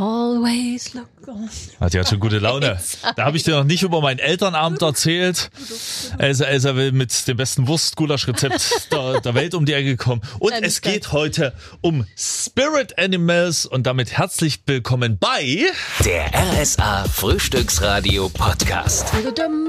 Always look on. Hat ja schon gute Laune. Da habe ich dir noch nicht über mein Elternabend erzählt. Elsa, Elsa will mit dem besten Wurstgulasch-Rezept der, der Welt um die Ecke kommen. Und Dann es geht heute um Spirit Animals und damit herzlich willkommen bei Der RSA Frühstücksradio Podcast.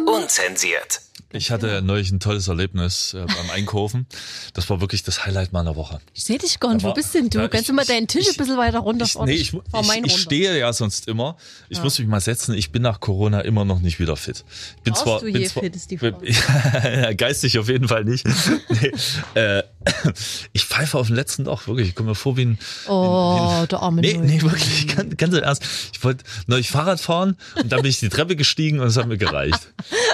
Unzensiert. Ich hatte neulich ein tolles Erlebnis äh, beim Einkaufen. Das war wirklich das Highlight meiner Woche. Ich sehe dich gar nicht. Wo bist denn du? Ja, Kannst ich- du mal deinen Tisch ich- ein bisschen weiter runter Ich, nee, ich, ich, ich stehe ja sonst immer. Ich muss mich mal setzen. Ich bin nach Corona immer noch nicht wieder fit. Ich bin Warst zwar, du bin je zwar, fit, ist die Frage. Ja, geistig auf jeden Fall nicht. nee, äh, ich pfeife auf den letzten Loch, wirklich. Ich komme mir vor wie ein. Oh, der arme Nee, Null. nee, wirklich, ganz, ganz im ernst. Ich wollte neulich Fahrrad fahren und dann bin ich die Treppe gestiegen und es hat mir gereicht.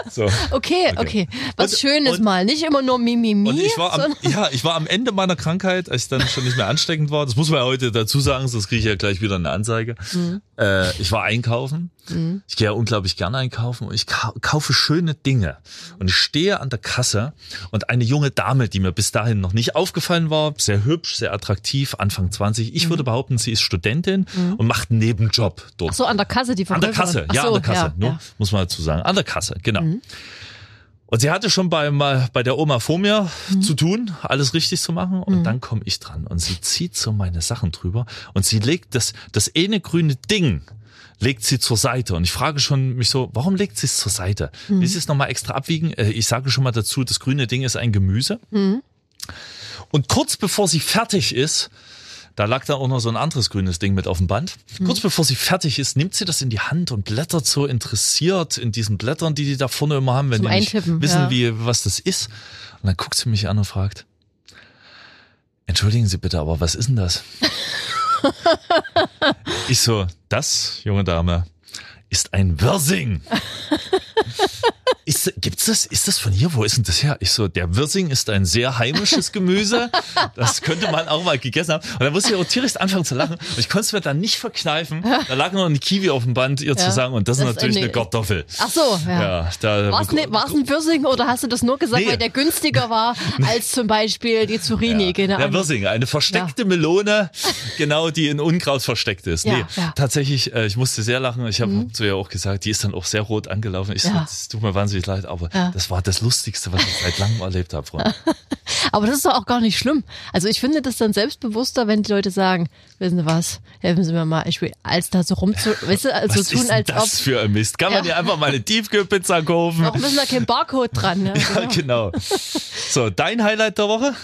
So. Okay, okay. Was Und- Schönes und- mal. Nicht immer nur Mimimi. Und ich war, am, ja, ich war am Ende meiner Krankheit, als ich dann schon nicht mehr ansteckend war. Das muss man ja heute dazu sagen, sonst kriege ich ja gleich wieder eine Anzeige. Mhm. Äh, ich war einkaufen. Ich gehe ja unglaublich gerne einkaufen und ich kau kaufe schöne Dinge. Und ich stehe an der Kasse und eine junge Dame, die mir bis dahin noch nicht aufgefallen war, sehr hübsch, sehr attraktiv, Anfang 20. Mhm. Ich würde behaupten, sie ist Studentin und macht einen Nebenjob dort. Ach so, an der Kasse, die An der Verkäuferin. Kasse, ja, so, an der Kasse. Ja, nur, ja. Mhm. Muss man dazu sagen. An der Kasse, genau. Und sie hatte schon bei, mal bei der Oma vor mir Mhm. zu tun, alles richtig zu machen. Und dann komme ich dran und sie zieht so meine Sachen drüber und sie legt das, das eine grüne Ding, legt sie zur Seite. Und ich frage schon mich so, warum legt sie es zur Seite? Mhm. Will sie es nochmal extra abwiegen? Äh, Ich sage schon mal dazu, das grüne Ding ist ein Gemüse. Mhm. Und kurz bevor sie fertig ist, da lag da auch noch so ein anderes grünes Ding mit auf dem Band. Mhm. Kurz bevor sie fertig ist, nimmt sie das in die Hand und blättert so interessiert in diesen Blättern, die die da vorne immer haben, wenn Zum die nicht wissen, ja. wie, was das ist. Und dann guckt sie mich an und fragt, entschuldigen Sie bitte, aber was ist denn das? ich so, das, junge Dame, ist ein Wirsing. Ist, gibt's das? Ist das von hier? Wo ist denn das her? Ich so, der Wirsing ist ein sehr heimisches Gemüse. Das könnte man auch mal gegessen haben. Und dann musste ich auch tierisch anfangen zu lachen. Und ich konnte es mir dann nicht verkneifen. Da lag noch eine Kiwi auf dem Band, ihr zu Ja. sagen. Und das, ist Das ist natürlich eine- eine Kartoffel. Ach so, ja. Ja, da War's, ne, ein Wirsing oder hast du das nur gesagt, Nee. weil der günstiger war als zum Beispiel die Zurini? Keine Der Ahnung. Wirsing, eine versteckte Melone, genau, die in Unkraut versteckt ist. Ja, nee, ja. Mhm. tatsächlich, äh, ich musste sehr lachen. Ich habe zu ihr auch gesagt, die ist dann auch sehr rot angelaufen. Ich so, Ja. es tut mir wahnsinnig leid, aber Ja. das war das Lustigste, was ich seit langem erlebt habe, Freunde. Aber das ist doch auch gar nicht schlimm. Also ich finde das dann selbstbewusster, wenn die Leute sagen, wissen Sie was, helfen Sie mir mal, ich will, als da so rumzu, weißt du, also Was tun, ist als das ob, für ein Mist? Kann man Ja. dir einfach mal eine Tiefkühlpizza kaufen? warum ist da kein Barcode dran? Ne? Ja, genau. So, dein Highlight der Woche?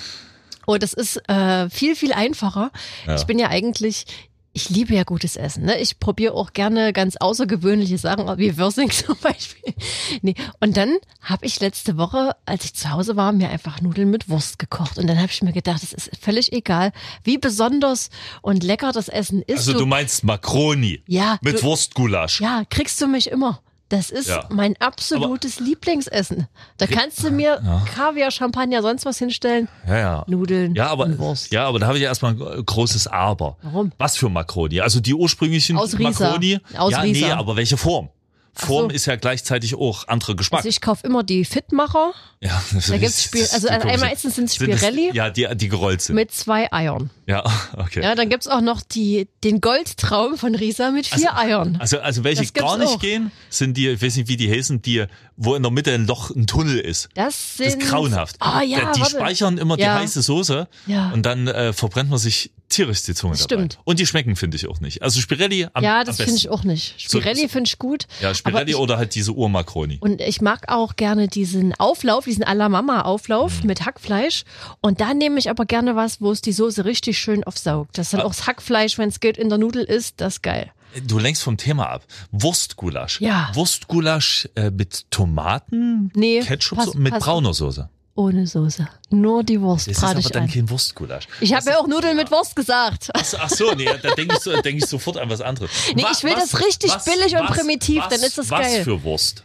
Oh, das ist äh, viel, viel einfacher. Ja. Ich bin ja eigentlich, ich liebe ja gutes Essen. Ne? Ich probiere auch gerne ganz außergewöhnliche Sachen, wie Würsing zum Beispiel. Nee. Und dann habe ich letzte Woche, als ich zu Hause war, mir einfach Nudeln mit Wurst gekocht. Und dann habe ich mir gedacht, es ist völlig egal, wie besonders und lecker das Essen ist. Also du meinst Makroni ja, mit du, Wurstgulasch. ja, kriegst du mich immer. Das ist Ja. mein absolutes Lieblingsessen. Da kannst du mir Kaviar, Champagner, sonst was hinstellen. Ja, ja. Nudeln Ja, aber, und Wurst. ja, aber da habe ich erstmal ein großes Aber. Warum? Was für Makroni? Also die ursprünglichen Aus. Makroni? Aus ja, nee, Riesa. aber welche Form? Form so. ist ja gleichzeitig auch anderer Geschmack. Also ich kaufe immer die Fitmacher ja, das Da ist- gibt's das ist also die komische- meistens sind es Sind Spirelli Ja, die, die gerollt sind. mit zwei Eiern. ja, okay. Ja, dann gibt's auch noch die, den Goldtraum von Risa mit vier Eiern. Also, also welche Das gar nicht auch. gehen, sind die, ich weiß nicht, wie die heißen, die, wo in der Mitte ein Loch, ein Tunnel ist. Das Das sind. ist grauenhaft. Ah ja, die warte. speichern immer Ja. die heiße Soße Ja. und dann äh, verbrennt man sich tierisch die Zunge dabei. stimmt. Und die schmecken, finde ich auch nicht. Also Spirelli am, Ja, am das besten. finde ich auch nicht. So- Spirelli finde ich gut. Ja, Spirelli ich, oder halt diese Urmakroni. Und ich mag auch gerne diesen Auflauf, diesen à la Mama Auflauf Mhm. mit Hackfleisch. Und da nehme ich aber gerne was, wo es die Soße richtig schön aufsaugt. Das dann Ah. auch das Hackfleisch, wenn es geht, in der Nudel ist, das ist geil. Du lenkst vom Thema ab. Wurstgulasch. Ja. Wurstgulasch äh, mit Tomaten, Nee, Ketchup, pass- so- mit pass- brauner Soße. Ohne Soße. Nur die Wurst Das ist aber ich dann an. kein Wurstgulasch. Ich habe ja auch Nudeln mit Wurst gesagt. Ach so, Ach so, nee, da denke ich, so, denk ich sofort an was anderes. Nee, Wa- ich will das richtig billig und primitiv, was, dann ist das was geil. für Wurst?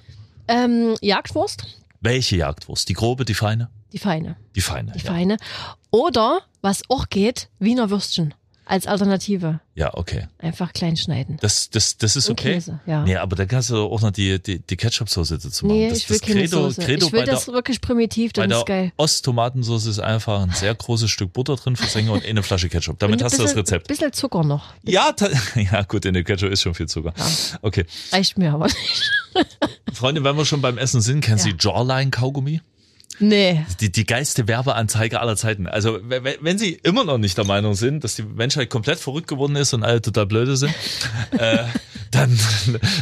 Ähm, Jagdwurst, Welche Jagdwurst? Die grobe, die feine? die feine. Die feine. Die ja. feine. Oder, was auch geht, Wiener Würstchen. Als Alternative. Ja, okay. Einfach klein schneiden. Das, das, das ist okay. Käse, ja. Nee, aber da kannst du auch noch die, die, die Ketchup-Soße dazu machen. Nee, das, ich will das keine Credo, Soße. Credo ich will bei der, das wirklich primitiv, dann der ist geil. Osttomatensauce ist einfach ein sehr großes Stück Butter drin versenken und eine Flasche Ketchup. Damit ein hast du das bisschen- Rezept. Bisschen Zucker noch. Ja, ta- ja, gut, in dem Ketchup ist schon viel Zucker. Okay. Reicht mir aber nicht. Freunde, wenn wir schon beim Essen sind, kennen Sie Jawline-Kaugummi? Nee. Die, die geilste Werbeanzeige aller Zeiten. Also, we- we- wenn Sie immer noch nicht der Meinung sind, dass die Menschheit komplett verrückt geworden ist und alle total blöde sind, äh, dann,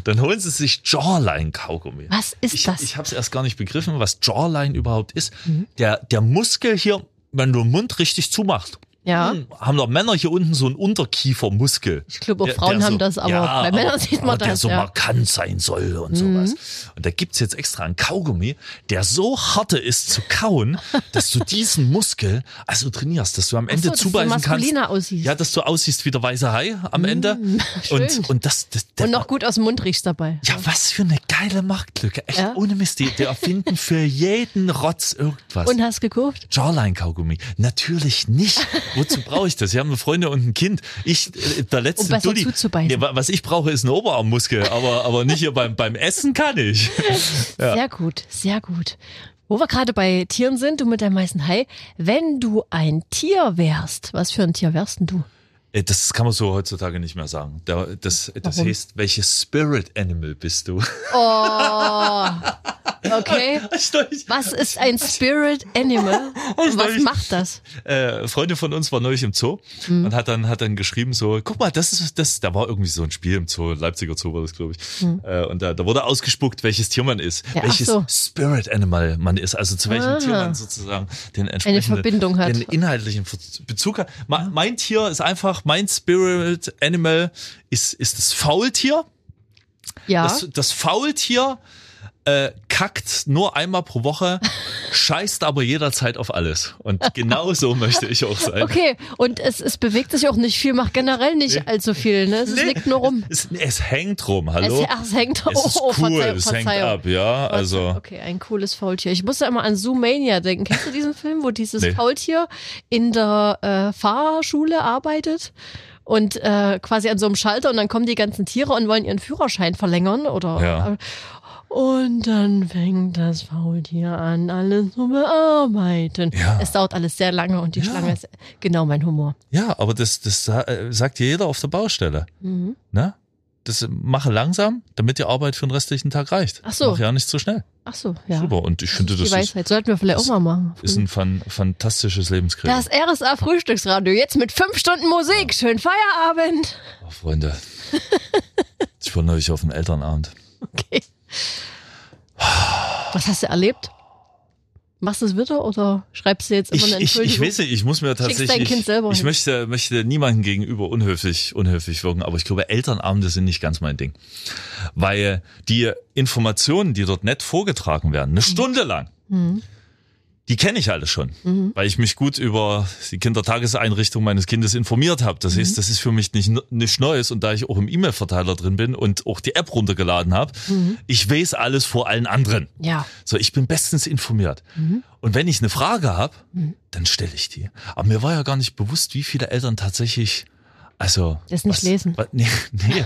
dann holen Sie sich Jawline-Kaugummi. Was ist ich, das? Ich habe es erst gar nicht begriffen, was Jawline überhaupt ist. Der, der Muskel hier, wenn du den Mund richtig zumachst, Ja. hm, haben doch Männer hier unten so einen Unterkiefermuskel. Ich glaube, auch Der- Frauen der haben so- das, aber ja, bei Männern sieht man Der das. so ja. Mhm. markant sein soll und sowas. Und da gibt's jetzt extra einen Kaugummi, der so harte ist zu kauen, dass du diesen Muskel also trainierst, dass du am Ende so, dass du zubeißen kannst. aussiehst. Mhm. Ja, dass du aussiehst wie der weiße Hai am Ende. schön. Und, und das, das der Und noch gut aus dem Mund riechst dabei. ja, was für eine geile Marktlücke. Echt Ja. ohne Mist. Die, die erfinden für jeden Rotz irgendwas. Und hast gekauft? Jawline-Kaugummi. Natürlich nicht. Wozu brauche ich das? Sie haben eine Freundin und ein Kind. Ich, äh, der letzte Um Dulli. wa- was ich brauche, ist ein Oberarmmuskel, aber, aber nicht hier beim, beim Essen kann ich. Sehr gut, sehr gut. Wo wir gerade bei Tieren sind, du mit deinem weißen Hai, wenn du ein Tier wärst, was für ein Tier wärst denn du? Äh, Das kann man so heutzutage nicht mehr sagen. Da- Das, das Warum? heißt, welches Spirit Animal bist du? Oh, okay. Was ist ein Spirit Animal? Und was macht das? äh, Freundin von uns war neulich im Zoo Mhm. und hat dann hat dann geschrieben so, guck mal, das ist das, da war irgendwie so ein Spiel im Zoo, Leipziger Zoo war das glaube ich, äh, und da, da wurde ausgespuckt, welches Tier man ist, Mhm. Ja, welches so. Spirit Animal man ist, also zu welchem Ah. Tier man sozusagen den entsprechenden Verbindung hat. den inhaltlichen Bezug hat. Ma- Mein Tier ist einfach, mein Spirit Animal ist ist das Faultier. Ja. Das, das Faultier äh, kackt nur einmal pro Woche, scheißt aber jederzeit auf alles. Und genau so möchte ich auch sein. Okay, und es, es bewegt sich auch nicht viel, macht generell nicht allzu viel, ne? Es Nee, liegt nur rum. Es, es hängt rum, Es, hallo? ach, es hängt. Es ist oh, oh, cool, Verzeihung, es hängt ab, ja. Also, Okay, ein cooles Faultier. Ich musste immer an Zoomania denken. Kennst du diesen Film, wo dieses Nee. Faultier in der äh, Fahrschule arbeitet? Und äh, quasi an so einem Schalter und dann kommen die ganzen Tiere und wollen ihren Führerschein verlängern oder Ja. Und dann fängt das Faultier an, alles zu bearbeiten. Ja. Es dauert alles sehr lange und die Schlange ist genau mein Humor. ja, aber das, das äh, sagt jeder auf der Baustelle. Mhm. Ne? Das äh, mache langsam, damit die Arbeit für den restlichen Tag reicht. Ach so. Mach ja nicht zu schnell. Ach so, ja. Super. Und ich finde, die das ist, Weisheit sollten wir vielleicht auch mal machen. ist ein fan, fantastisches Lebenskredo. Das RSA Frühstücksradio jetzt mit fünf Stunden Musik. Schönen Feierabend. Oh, Freunde. ich war neulich auf dem Elternabend. Okay. Was hast du erlebt? Machst du es wieder oder schreibst du jetzt immer Ich, eine ich, ich Entschuldigung? weiß nicht, ich muss mir Schickst dein tatsächlich. Kind selber ich möchte, möchte niemandem gegenüber unhöflich, unhöflich wirken, aber ich glaube, Elternabende sind nicht ganz mein Ding. Weil die Informationen, die dort nett vorgetragen werden, Mhm. eine Stunde lang, die kenne ich alle schon, weil ich mich gut über die Kindertageseinrichtung meines Kindes informiert habe. Das Mhm. heißt, das ist für mich nicht, nicht Neues und da ich auch im E-Mail-Verteiler drin bin und auch die App runtergeladen habe, Mhm. ich weiß alles vor allen anderen. Ja. So, ich bin bestens informiert. Mhm. Und wenn ich eine Frage habe, dann stelle ich die. Aber mir war ja gar nicht bewusst, wie viele Eltern tatsächlich, also. Das nicht was, lesen. Was, nee, nee.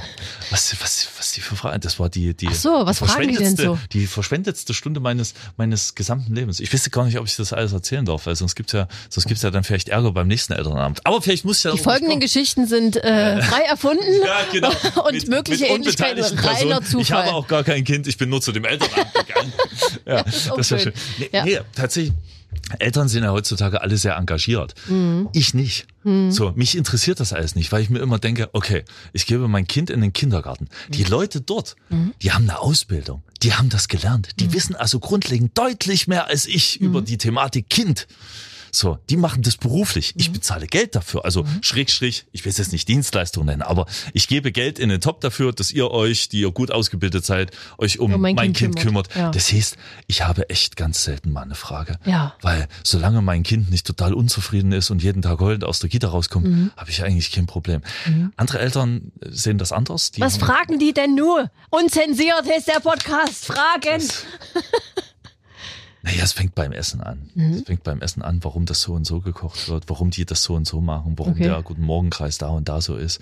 Was, was, was die für Fragen? Das war die, die. Ach so, was fragen die denn verschwendetste- so? Die verschwendetste Stunde meines, meines gesamten Lebens. Ich wüsste gar nicht, ob ich das alles erzählen darf, weil sonst gibt's ja, sonst gibt's ja dann vielleicht Ärger beim nächsten Elternabend. Aber vielleicht muss ich ja Die folgenden Geschichten sind äh, frei erfunden ja, genau. und mögliche Ähnlichkeiten unbeteiligten reiner Personen. Zufall. Ich habe auch gar kein Kind, ich bin nur zu dem Elternabend gegangen. ja, ist auch das war schön. schön. Nee, Ja. nee, tatsächlich. Eltern sind ja heutzutage alle sehr engagiert. Mhm. Ich nicht. So, mich interessiert das alles nicht, weil ich mir immer denke, okay, ich gebe mein Kind in den Kindergarten. Die Mhm. Leute dort, die haben eine Ausbildung, die haben das gelernt, die Mhm. wissen also grundlegend deutlich mehr als ich über die Thematik Kind. So, die machen das beruflich. Mhm. Ich bezahle Geld dafür. Also Schrägstrich, ich will es jetzt nicht Dienstleistung nennen, aber ich gebe Geld in den Top dafür, dass ihr euch, die ihr gut ausgebildet seid, euch um, Um mein mein, Kind Kind, kümmert. kümmert. Ja. Das heißt, ich habe echt ganz selten mal eine Frage. Ja. Weil solange mein Kind nicht total unzufrieden ist und jeden Tag heulend aus der Kita rauskommt, Mhm. habe ich eigentlich kein Problem. Andere Eltern sehen das anders. Die Was fragen die denn nur? Unzensiert ist der Podcast. Fragen. Naja, es fängt beim Essen an. Mhm. Es fängt beim Essen an, warum das so und so gekocht wird, warum die das so und so machen, warum Okay. der Guten Morgenkreis da und da so ist.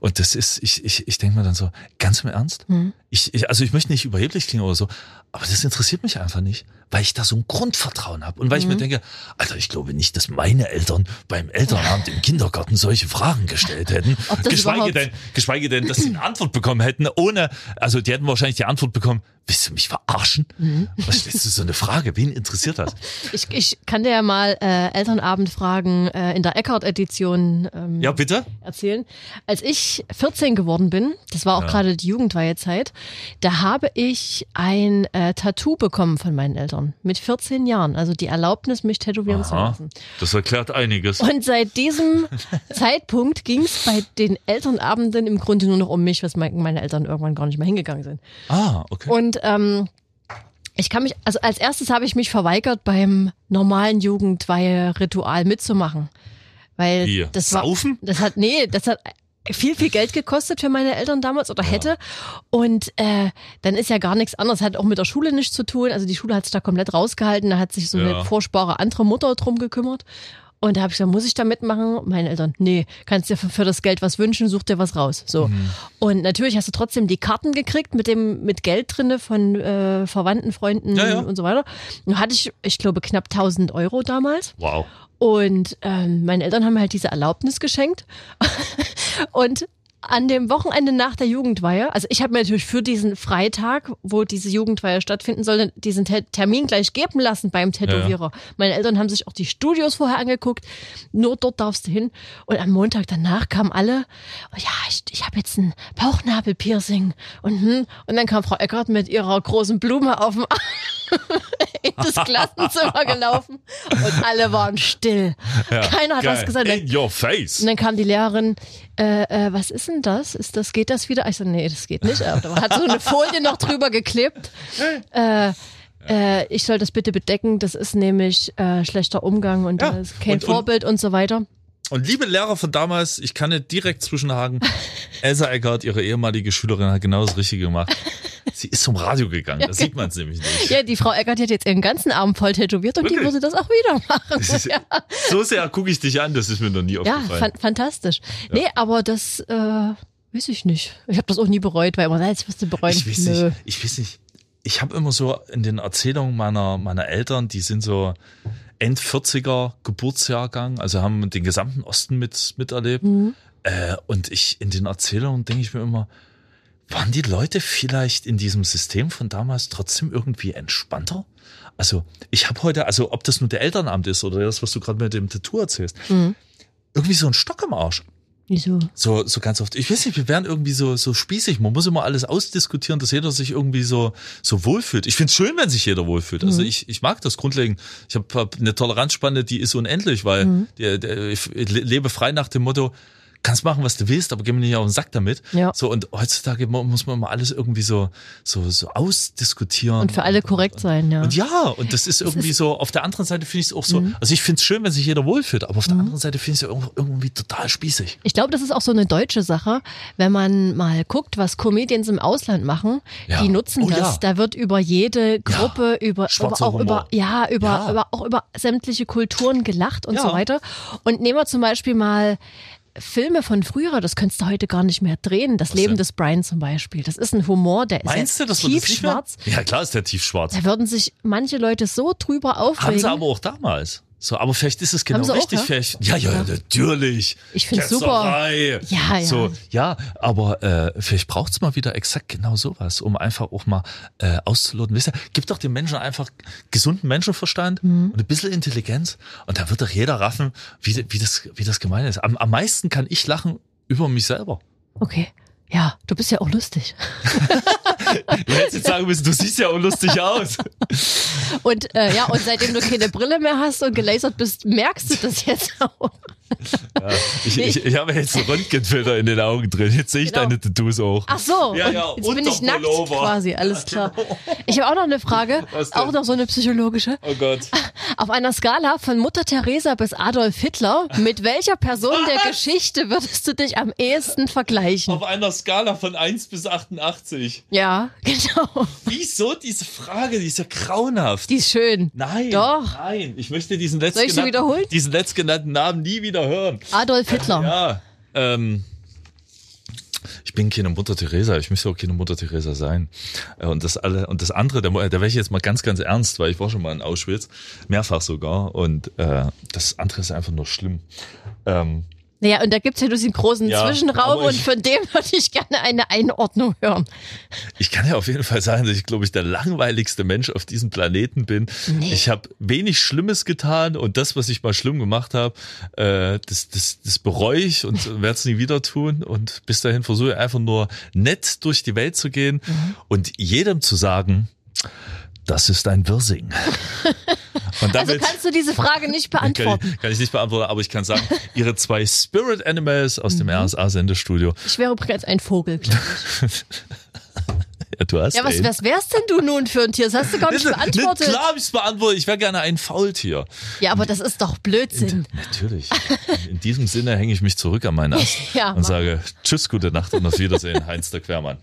Und das ist, ich, ich, ich denke mir dann so, ganz im Ernst? Mhm. Ich, ich, also ich möchte nicht überheblich klingen oder so, aber das interessiert mich einfach nicht, weil ich da so ein Grundvertrauen habe. Und weil ich Mhm. mir denke, Alter, ich glaube nicht, dass meine Eltern beim Elternabend im Kindergarten solche Fragen gestellt hätten. Geschweige denn, geschweige denn, dass sie eine Antwort bekommen hätten, ohne, also die hätten wahrscheinlich die Antwort bekommen, willst du mich verarschen? Mhm. Was stellst du so eine Frage? Wen interessiert das? Ich, ich kann dir ja mal äh, Elternabendfragen äh, in der Eckart-Edition ähm, Ja, bitte? erzählen. Als ich 14 geworden bin, das war auch Ja. gerade die Jugendweihezeit, da habe ich ein äh, Tattoo bekommen von meinen Eltern mit 14 Jahren. Also die Erlaubnis, mich tätowieren zu Aha, lassen. das erklärt einiges. Und seit diesem Zeitpunkt ging es bei den Elternabenden im Grunde nur noch um mich, was mein- meine Eltern irgendwann gar nicht mehr hingegangen sind. Ah, okay. Und ähm, ich kann mich, also als erstes habe ich mich verweigert, beim normalen Jugendweihe-Ritual mitzumachen. Weil Wie? das war. Saufen? Das hat, nee, das hat viel, viel Geld gekostet für meine Eltern damals oder hätte. Und äh, dann ist ja gar nichts anderes, hat auch mit der Schule nichts zu tun. Also die Schule hat sich da komplett rausgehalten, da hat sich so Ja. eine furchtbare andere Mutter drum gekümmert. Und da habe ich gesagt, muss ich da mitmachen? Meine Eltern, nee, kannst dir für, für das Geld was wünschen, such dir was raus. So. Mhm. Und natürlich hast du trotzdem die Karten gekriegt mit dem mit Geld drinne von äh, Verwandten, Freunden Ja, ja. und so weiter. Und hatte ich, ich glaube, knapp 1000 Euro damals. Wow. Und ähm, meine Eltern haben mir halt diese Erlaubnis geschenkt. und an dem Wochenende nach der Jugendweihe, also ich habe mir natürlich für diesen Freitag, wo diese Jugendweihe stattfinden soll, diesen Te Termin gleich geben lassen beim Tätowierer. Meine Eltern haben sich auch die Studios vorher angeguckt. Nur dort darfst du hin. Und am Montag danach kamen alle, oh ja, ich, ich habe jetzt ein Bauchnabelpiercing. Und, hm, und dann kam Frau Eckert mit ihrer großen Blume auf dem in das Klassenzimmer gelaufen und alle waren still. Ja, Keiner hat was geil. gesagt. In your face. Und dann kam die Lehrerin, äh, äh, was ist denn das? Ist das, geht das wieder? Ich so, nee, das geht nicht. Aber da hat so eine Folie noch drüber geklebt. Äh, äh, ich soll das bitte bedecken, das ist nämlich äh, schlechter Umgang und Ja, ist kein und- und- Vorbild und so weiter. Und liebe Lehrer von damals, ich kann nicht direkt zwischenhaken. Elsa Eckert, ihre ehemalige Schülerin, hat genau das Richtige gemacht. Sie ist zum Radio gegangen, da sieht man es nämlich nicht. Ja, die Frau Eckert die hat jetzt ihren ganzen Arm voll tätowiert und die Wirklich? würde das auch wieder machen. Ist, ja, So sehr gucke ich dich an, das ist mir noch nie ja aufgefallen. fan fantastisch. Nee, aber das äh, weiß ich nicht. Ich habe das auch nie bereut, weil immer, na, jetzt wirst du bereuen. Ich weiß Nö. nicht, ich weiß nicht. Ich habe immer so in den Erzählungen meiner, meiner Eltern, die sind so End 40er Geburtsjahrgang, also haben den gesamten Osten mit, miterlebt. Mhm. Äh, und ich, in den Erzählungen denke ich mir immer, waren die Leute vielleicht in diesem System von damals trotzdem irgendwie entspannter? Also, ich habe heute, also ob das nur der Elternabend ist oder das, was du gerade mit dem Tattoo erzählst, Mhm. irgendwie so ein Stock im Arsch. Wieso? So, so ganz oft. Ich weiß nicht, wir werden irgendwie so, so spießig. Man muss immer alles ausdiskutieren, dass jeder sich irgendwie so, so wohlfühlt. Ich find's schön, wenn sich jeder wohlfühlt. Also ich, ich mag das grundlegend. Ich habe hab eine Toleranzspanne, die ist unendlich, weil der, der, ich lebe frei nach dem Motto, kannst machen, was du willst, aber geh mir nicht auf den Sack damit. Ja. So, und heutzutage mu- muss man immer alles irgendwie so, so, so ausdiskutieren. Und für alle korrekt sein, ja. Und ja, und das ist irgendwie ist- so, auf der anderen Seite finde ich es auch so, also ich finde es schön, wenn sich jeder wohlfühlt, aber auf der anderen Seite finde ich es irgendwie total spießig. Ich glaube, das ist auch so eine deutsche Sache, wenn man mal guckt, was Comedians im Ausland machen. Ja. Die nutzen Oh, das. ja. Da wird über jede Gruppe, über, über Schwarzer auch über Humor. ja über, Ja. über auch über sämtliche Kulturen gelacht und Ja. so weiter. Und nehmen wir zum Beispiel mal Filme von früher, das könntest du heute gar nicht mehr drehen. Das Leben denn? des Brian zum Beispiel. Das ist ein Humor, der ist Meinst ja du, das wird tief jetzt nicht mehr? schwarz. Ja, klar ist der tiefschwarz. Da würden sich manche Leute so drüber aufregen. Haben sie aber auch damals. So, aber vielleicht ist es genau sie auch, richtig. ja? Vielleicht, ja, ja, natürlich. Ich Ketzerei. super. Ja, ja. So, ja, aber äh, vielleicht braucht's mal wieder exakt genau sowas, um einfach auch mal äh, auszuloten. Wisst ihr, gibt doch den Menschen einfach gesunden Menschenverstand Mhm. und ein bisschen Intelligenz und da wird doch jeder raffen, wie, wie, das, wie das gemeint ist. Am, am meisten kann ich lachen über mich selber. Okay. Ja, du bist ja auch lustig. Du hättest jetzt sagen müssen, du siehst ja auch lustig aus. Und äh, ja, und seitdem du keine Brille mehr hast und gelasert bist, merkst du das jetzt auch. Ja, ich, ich, ich habe jetzt einen Röntgenfilter in den Augen drin. Jetzt sehe ich Genau. deine Tattoos auch. Ach so, Ja, und ja, jetzt bin ich nackt Pullover. quasi, alles klar. Ich habe auch noch eine Frage, auch noch so eine psychologische. Oh Gott. Auf einer Skala von Mutter Teresa bis Adolf Hitler, mit welcher Person der Geschichte würdest du dich am ehesten vergleichen? Auf einer Skala von 1 bis 88. Ja, genau. Wieso diese Frage? Die ist ja grauenhaft. Die ist schön. Nein. Doch. Nein. Ich möchte diesen Soll ich sie letztgenannten, wiederholen? diesen letztgenannten Namen nie wieder hören. Adolf Hitler. Ja. Ähm, ich bin keine Mutter Teresa, ich möchte auch keine Mutter Teresa sein. Äh, Und das alle und das andere, da, da wäre ich jetzt mal ganz, ganz ernst, weil ich war schon mal in Auschwitz, mehrfach sogar. Und äh, das andere ist einfach nur schlimm. Ähm, Naja, und da gibt's ja diesen großen Ja, Zwischenraum und von dem würde ich gerne eine Einordnung hören. Ich kann ja auf jeden Fall sagen, dass ich, glaube ich, der langweiligste Mensch auf diesem Planeten bin. Nee. Ich habe wenig Schlimmes getan und das, was ich mal schlimm gemacht habe, äh, das, das, das bereue ich und werde es nie wieder tun. Und bis dahin versuche ich einfach nur nett durch die Welt zu gehen und jedem zu sagen, das ist ein Wirsing. Und Also damit kannst du diese Frage nicht kann beantworten. ich, kann ich nicht beantworten, aber ich kann sagen, ihre zwei Spirit Animals aus Mhm. dem RSA-Sendestudio. Ich wäre übrigens ein Vogel, glaube ich. Ja, du hast Ja, was, was wärst denn du nun für ein Tier? Das hast du gar nicht Ne, beantwortet. Klar habe ich es beantwortet. Ich wäre gerne ein Faultier. Ja, aber das ist doch Blödsinn. Natürlich. In diesem Sinne hänge ich mich zurück an meinen Ast Ja, und mach. sage Tschüss, gute Nacht und auf Wiedersehen, Heinz der Quermann.